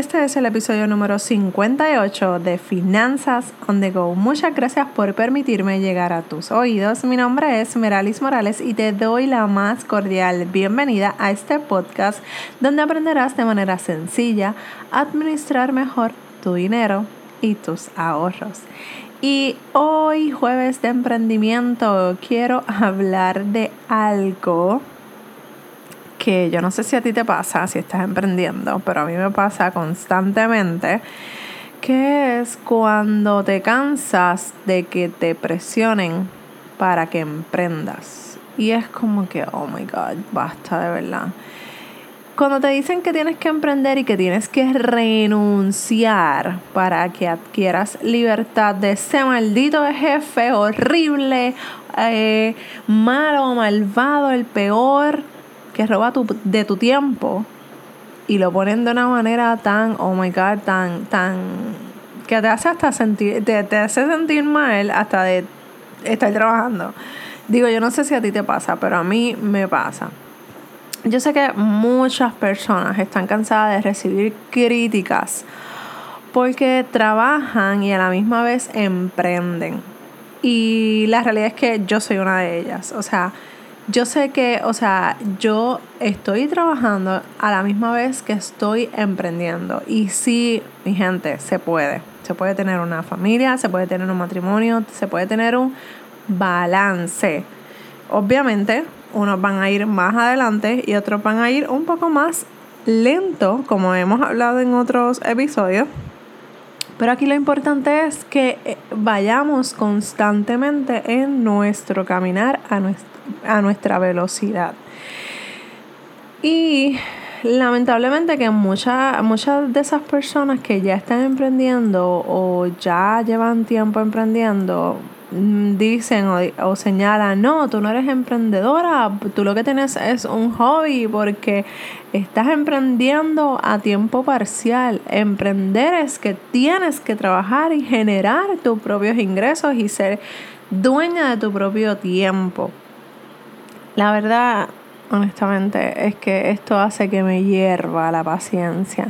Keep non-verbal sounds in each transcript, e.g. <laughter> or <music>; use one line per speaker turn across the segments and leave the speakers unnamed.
Este es el episodio número 58 de Finanzas on the Go. Muchas gracias por permitirme llegar a tus oídos. Mi nombre es Meralis Morales y te doy la más cordial bienvenida a este podcast donde aprenderás de manera sencilla a administrar mejor tu dinero y tus ahorros. Y hoy, jueves de emprendimiento, quiero hablar de algo que yo no sé si a ti te pasa, si estás emprendiendo, pero a mí me pasa constantemente, que es cuando te cansas de que te presionen para que emprendas. Y es como que, oh my God, basta de verdad. Cuando te dicen que tienes que emprender y que tienes que renunciar para que adquieras libertad de ese maldito jefe horrible, eh, malo, malvado, el peor, que roba de tu tiempo y lo ponen de una manera tan, oh my god, tan, tan, que te hace hasta sentir, te, te hace sentir mal hasta de estar trabajando. Digo, yo no sé si a ti te pasa, pero a mí me pasa. Yo sé que muchas personas están cansadas de recibir críticas porque trabajan y a la misma vez emprenden. Y la realidad es que yo soy una de ellas. O sea, yo sé que, o sea, yo estoy trabajando a la misma vez que estoy emprendiendo. Y sí, mi gente, se puede. Se puede tener una familia, se puede tener un matrimonio, se puede tener un balance. Obviamente, unos van a ir más adelante y otros van a ir un poco más lento, como hemos hablado en otros episodios. Pero aquí lo importante es que eh, vayamos constantemente en nuestro caminar a nuestro a nuestra velocidad. Y lamentablemente que muchas muchas de esas personas que ya están emprendiendo o ya llevan tiempo emprendiendo dicen o, señalan, no, tú no eres emprendedora, tú lo que tienes es un hobby porque estás emprendiendo a tiempo parcial. Emprender es que tienes que trabajar y generar tus propios ingresos y ser dueña de tu propio tiempo. La verdad, honestamente, es que esto hace que me hierva la paciencia.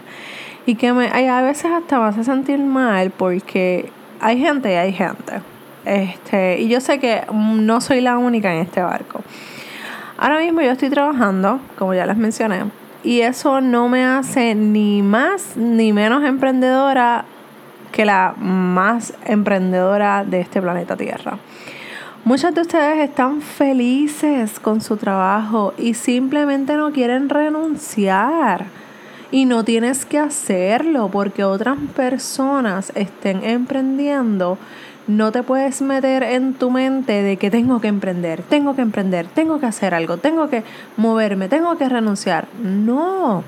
Y que me, a veces hasta me hace sentir mal porque hay gente y hay gente. Este, y yo sé que no soy la única en este barco. Ahora mismo yo estoy trabajando, como ya les mencioné, y eso no me hace ni más ni menos emprendedora que la más emprendedora de este planeta Tierra. Muchas de ustedes están felices con su trabajo y simplemente no quieren renunciar. Y no tienes que hacerlo porque otras personas estén emprendiendo. No te puedes meter en tu mente de que tengo que emprender, tengo que emprender, tengo que hacer algo, tengo que moverme, tengo que renunciar. No.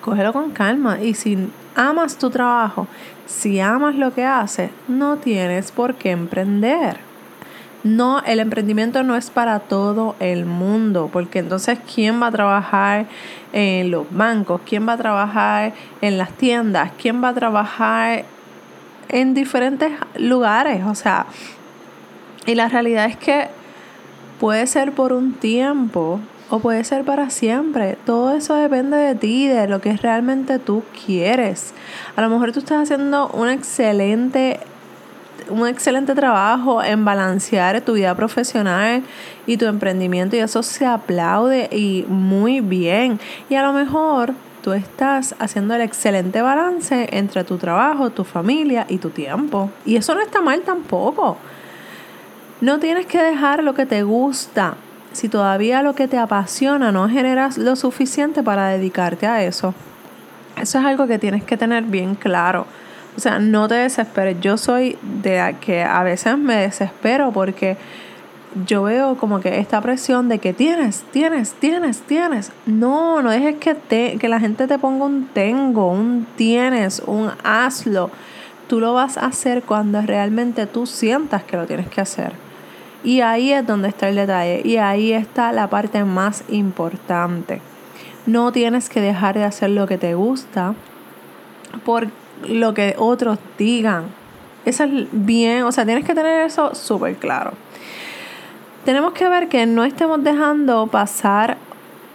Cógelo con calma. Y si amas tu trabajo, si amas lo que haces, no tienes por qué emprender. No, el emprendimiento no es para todo el mundo, porque entonces ¿quién va a trabajar en los bancos? ¿Quién va a trabajar en las tiendas? ¿Quién va a trabajar en diferentes lugares? O sea, y la realidad es que puede ser por un tiempo o puede ser para siempre. Todo eso depende de ti, de lo que realmente tú quieres. A lo mejor tú estás haciendo un excelente un excelente trabajo en balancear tu vida profesional y tu emprendimiento y eso se aplaude y muy bien. Y a lo mejor tú estás haciendo el excelente balance entre tu trabajo, tu familia y tu tiempo. Y eso no está mal tampoco. No tienes que dejar lo que te gusta si todavía lo que te apasiona no generas lo suficiente para dedicarte a eso. Eso es algo que tienes que tener bien claro. O sea, no te desesperes. Yo soy de que a veces me desespero porque yo veo como que esta presión de que tienes, tienes, tienes, tienes. No, no dejes que, te, que la gente te ponga un tengo, un tienes, un hazlo. Tú lo vas a hacer cuando realmente tú sientas que lo tienes que hacer. Y ahí es donde está el detalle. Y ahí está la parte más importante. No tienes que dejar de hacer lo que te gusta porque lo que otros digan. Eso es bien, o sea, tienes que tener eso súper claro. Tenemos que ver que no estemos dejando pasar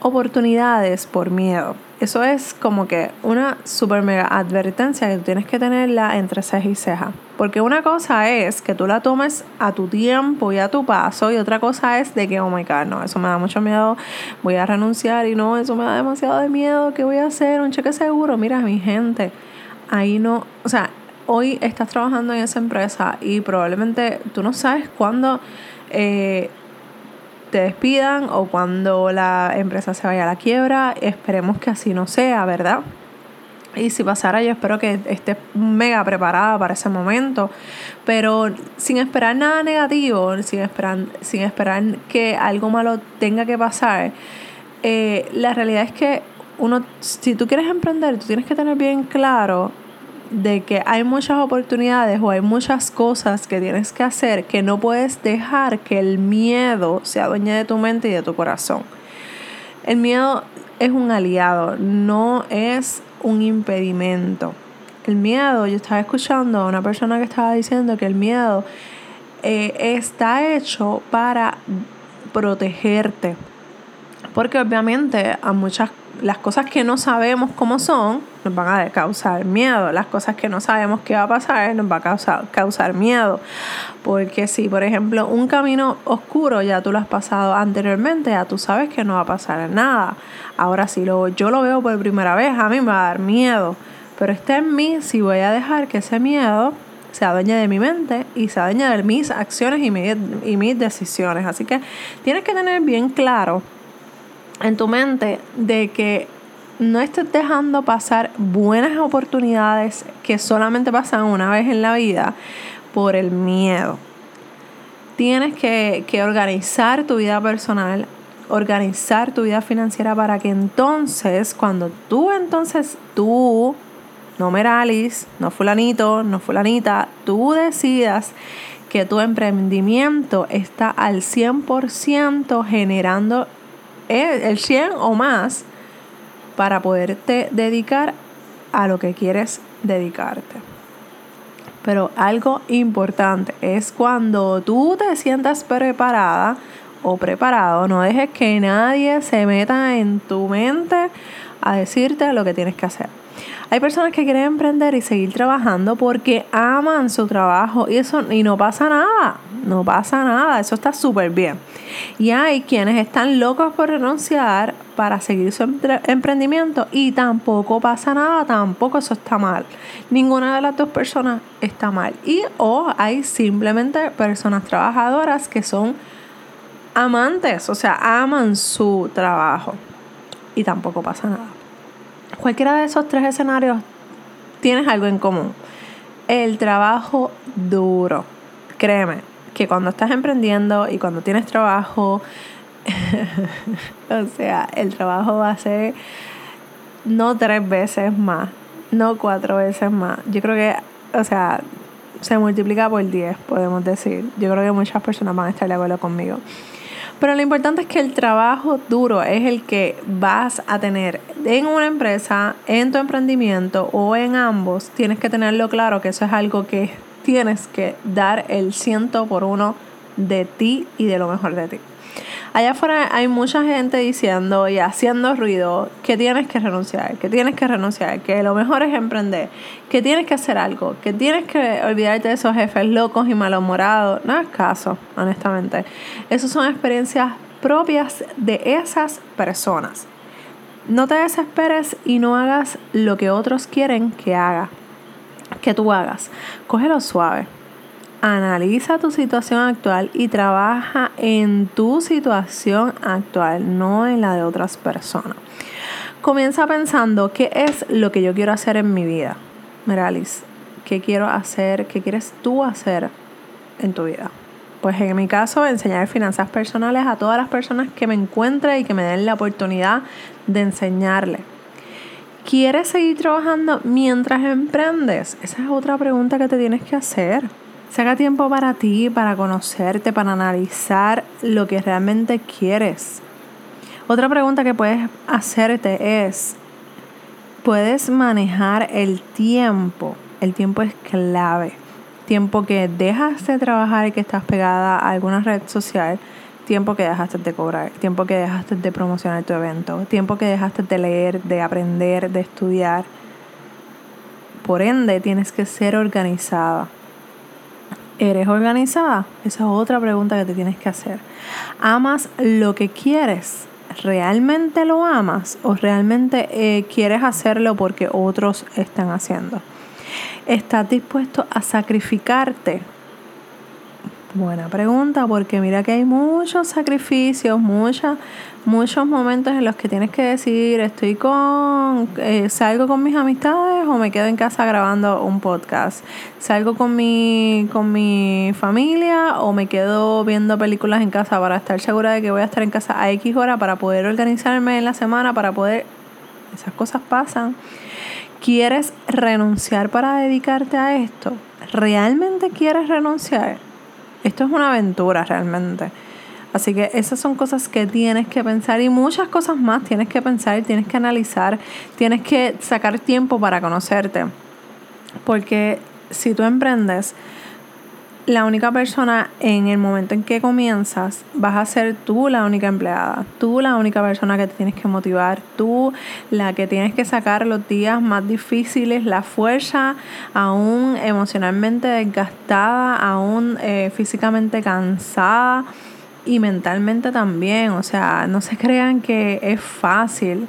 oportunidades por miedo. eso es como que una super mega advertencia que tú tienes que tenerla entre ceja y ceja. Porque una cosa es que tú la tomes a tu tiempo y a tu paso, y otra cosa es de que, oh my god, no, eso me da mucho miedo, voy a renunciar y no, eso me da demasiado de miedo, ¿qué voy a hacer? Un cheque seguro, mira, mi gente, ahí no, o sea, hoy estás trabajando en esa empresa y probablemente tú no sabes cuándo eh, te despidan o cuando la empresa se vaya a la quiebra. Esperemos que así no sea, ¿verdad? Y si pasara, yo espero que estés mega preparada para ese momento. Pero sin esperar nada negativo, sin esperar, sin esperar que algo malo tenga que pasar, eh, la realidad es que uno, si tú quieres emprender, tú tienes que tener bien claro de que hay muchas oportunidades o hay muchas cosas que tienes que hacer que no puedes dejar que el miedo sea dueña de tu mente y de tu corazón. El miedo es un aliado, no es un impedimento. El miedo, yo estaba escuchando a una persona que estaba diciendo que el miedo eh, está hecho para protegerte. Porque obviamente a muchas las cosas que no sabemos cómo son nos van a causar miedo. Las cosas que no sabemos qué va a pasar nos va a causar, causar miedo. Porque si, por ejemplo, un camino oscuro ya tú lo has pasado anteriormente, ya tú sabes que no va a pasar nada. Ahora si lo, yo lo veo por primera vez, a mí me va a dar miedo. Pero está en mí si voy a dejar que ese miedo se adueñe de mi mente y se adueñe de mis acciones y mis, y mis decisiones. Así que tienes que tener bien claro en tu mente de que no estés dejando pasar buenas oportunidades que solamente pasan una vez en la vida por el miedo. Tienes que, que organizar tu vida personal, organizar tu vida financiera para que entonces, cuando tú entonces, tú, no Meralis, no fulanito, no fulanita, tú decidas que tu emprendimiento está al 100% generando el 100 o más para poderte dedicar a lo que quieres dedicarte. Pero algo importante es cuando tú te sientas preparada o preparado, no dejes que nadie se meta en tu mente a decirte lo que tienes que hacer. Hay personas que quieren emprender y seguir trabajando porque aman su trabajo y eso y no pasa nada, no pasa nada, eso está súper bien. Y hay quienes están locos por renunciar para seguir su emprendimiento y tampoco pasa nada, tampoco eso está mal. Ninguna de las dos personas está mal. Y o hay simplemente personas trabajadoras que son amantes, o sea, aman su trabajo y tampoco pasa nada. Cualquiera de esos tres escenarios tienes algo en común. El trabajo duro. Créeme, que cuando estás emprendiendo y cuando tienes trabajo, <laughs> o sea, el trabajo va a ser no tres veces más, no cuatro veces más. Yo creo que, o sea, se multiplica por diez, podemos decir. Yo creo que muchas personas van a estar de acuerdo conmigo. Pero lo importante es que el trabajo duro es el que vas a tener en una empresa, en tu emprendimiento o en ambos. Tienes que tenerlo claro que eso es algo que tienes que dar el ciento por uno de ti y de lo mejor de ti. Allá afuera hay mucha gente diciendo y haciendo ruido que tienes que renunciar, que tienes que renunciar, que lo mejor es emprender, que tienes que hacer algo, que tienes que olvidarte de esos jefes locos y malhumorados. No es caso, honestamente. Esas son experiencias propias de esas personas. No te desesperes y no hagas lo que otros quieren que hagas que tú hagas, cógelo suave. Analiza tu situación actual y trabaja en tu situación actual, no en la de otras personas. Comienza pensando qué es lo que yo quiero hacer en mi vida. Meralis, ¿qué quiero hacer? ¿Qué quieres tú hacer en tu vida? Pues en mi caso, enseñar finanzas personales a todas las personas que me encuentren y que me den la oportunidad de enseñarle ¿Quieres seguir trabajando mientras emprendes? Esa es otra pregunta que te tienes que hacer. Saca tiempo para ti, para conocerte, para analizar lo que realmente quieres. Otra pregunta que puedes hacerte es, ¿puedes manejar el tiempo? El tiempo es clave. Tiempo que dejas de trabajar y que estás pegada a alguna red social tiempo que dejaste de cobrar, tiempo que dejaste de promocionar tu evento, tiempo que dejaste de leer, de aprender, de estudiar. Por ende, tienes que ser organizada. ¿Eres organizada? Esa es otra pregunta que te tienes que hacer. ¿Amas lo que quieres? ¿Realmente lo amas o realmente eh, quieres hacerlo porque otros están haciendo? ¿Estás dispuesto a sacrificarte Buena pregunta, porque mira que hay muchos sacrificios, muchas, muchos momentos en los que tienes que decidir, estoy con, eh, salgo con mis amistades o me quedo en casa grabando un podcast, salgo con mi, con mi familia o me quedo viendo películas en casa para estar segura de que voy a estar en casa a X hora para poder organizarme en la semana, para poder, esas cosas pasan. ¿Quieres renunciar para dedicarte a esto? ¿Realmente quieres renunciar? Esto es una aventura realmente. Así que esas son cosas que tienes que pensar y muchas cosas más tienes que pensar, tienes que analizar, tienes que sacar tiempo para conocerte. Porque si tú emprendes, la única persona en el momento en que comienzas vas a ser tú la única empleada, tú la única persona que te tienes que motivar, tú la que tienes que sacar los días más difíciles, la fuerza aún emocionalmente desgastada, aún eh, físicamente cansada y mentalmente también. O sea, no se crean que es fácil.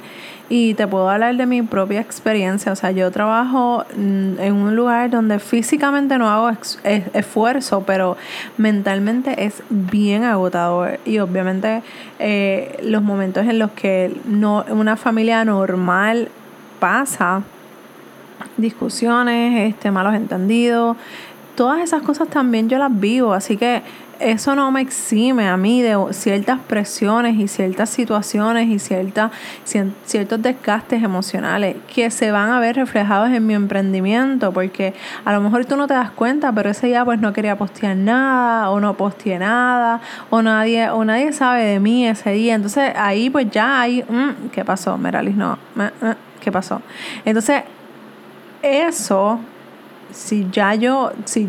Y te puedo hablar de mi propia experiencia. O sea, yo trabajo mm, en un lugar donde físicamente no hago esfuerzo, pero mentalmente es bien agotador. Y obviamente eh, los momentos en los que no, una familia normal pasa discusiones, este, malos entendidos, todas esas cosas también yo las vivo. Así que eso no me exime a mí de ciertas presiones y ciertas situaciones y ciertas, ciertos desgastes emocionales que se van a ver reflejados en mi emprendimiento, porque a lo mejor tú no te das cuenta, pero ese día pues no quería postear nada o no posteé nada o nadie, o nadie sabe de mí ese día. Entonces ahí pues ya hay, mm, ¿qué pasó? Meralis, no, ¿qué pasó? Entonces eso si ya yo, si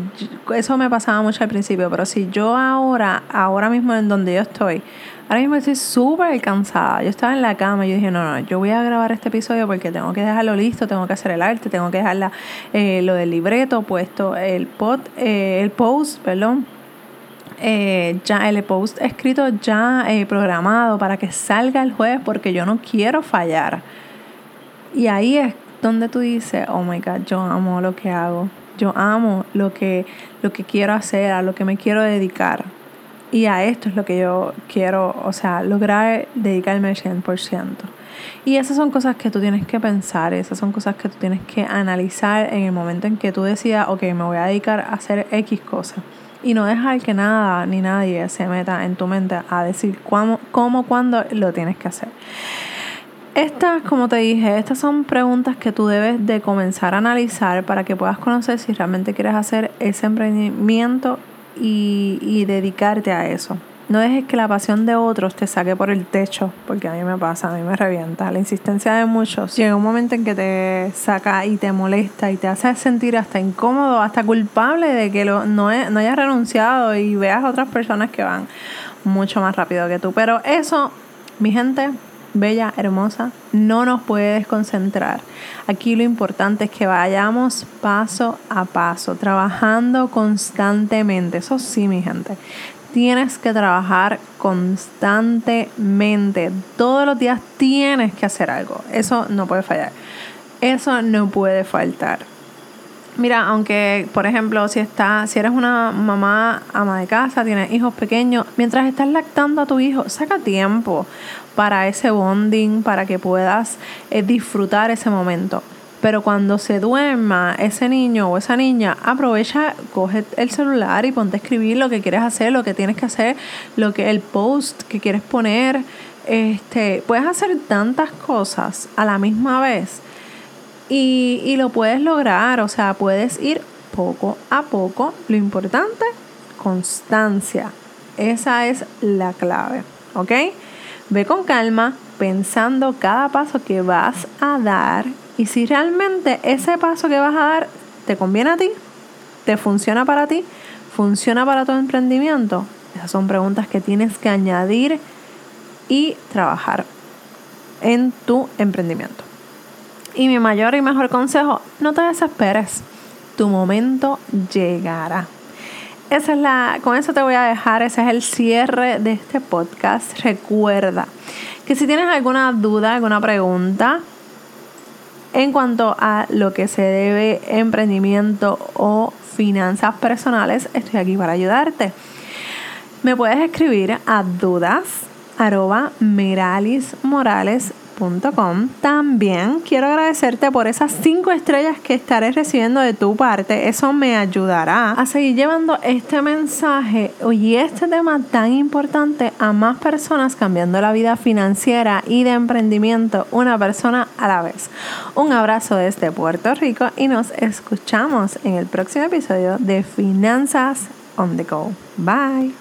eso me pasaba mucho al principio, pero si yo ahora, ahora mismo en donde yo estoy, ahora mismo estoy súper cansada. Yo estaba en la cama y yo dije, no, no, yo voy a grabar este episodio porque tengo que dejarlo listo, tengo que hacer el arte, tengo que dejar eh, lo del libreto puesto, el, pod, eh, el post, perdón. Eh, ya el post escrito ya programado para que salga el jueves porque yo no quiero fallar. Y ahí es donde tú dices, oh my God, yo amo lo que hago, yo amo lo que, lo que quiero hacer, a lo que me quiero dedicar. Y a esto es lo que yo quiero, o sea, lograr dedicarme al 100%. Y esas son cosas que tú tienes que pensar, esas son cosas que tú tienes que analizar en el momento en que tú decidas, ok, me voy a dedicar a hacer X cosas. Y no dejar que nada ni nadie se meta en tu mente a decir cómo, cómo cuándo lo tienes que hacer. Estas, como te dije, estas son preguntas que tú debes de comenzar a analizar para que puedas conocer si realmente quieres hacer ese emprendimiento y, y dedicarte a eso. No dejes que la pasión de otros te saque por el techo, porque a mí me pasa, a mí me revienta. La insistencia de muchos llega un momento en que te saca y te molesta y te hace sentir hasta incómodo, hasta culpable de que lo, no, no hayas renunciado y veas otras personas que van mucho más rápido que tú. Pero eso, mi gente, bella, hermosa, no nos puede desconcentrar. Aquí lo importante es que vayamos paso a paso, trabajando constantemente. Eso sí, mi gente. Tienes que trabajar constantemente. Todos los días tienes que hacer algo. Eso no puede fallar. Eso no puede faltar. Mira, aunque por ejemplo, si está, si eres una mamá ama de casa, tienes hijos pequeños, mientras estás lactando a tu hijo, saca tiempo para ese bonding, para que puedas eh, disfrutar ese momento. Pero cuando se duerma ese niño o esa niña, aprovecha, coge el celular y ponte a escribir lo que quieres hacer, lo que tienes que hacer, lo que el post que quieres poner. Este, puedes hacer tantas cosas a la misma vez y, y lo puedes lograr, o sea, puedes ir poco a poco. Lo importante, constancia. Esa es la clave, ¿ok? Ve con calma, pensando cada paso que vas a dar y si realmente ese paso que vas a dar te conviene a ti, te funciona para ti, funciona para tu emprendimiento, Esas son preguntas que tienes que añadir y trabajar en tu emprendimiento. Y mi mayor y mejor consejo, no te desesperes. Tu momento llegará. Esa es la, con eso te voy a dejar, ese es el cierre de este podcast. Recuerda que si tienes alguna duda, alguna pregunta en cuanto a lo que se debe emprendimiento o finanzas personales, estoy aquí para ayudarte. Me puedes escribir a dudas arroba también quiero agradecerte por esas cinco estrellas que estaré recibiendo de tu parte. Eso me ayudará a seguir llevando este mensaje y este tema tan importante a más personas cambiando la vida financiera y de emprendimiento una persona a la vez. Un abrazo desde Puerto Rico y nos escuchamos en el próximo episodio de Finanzas on the Go. Bye.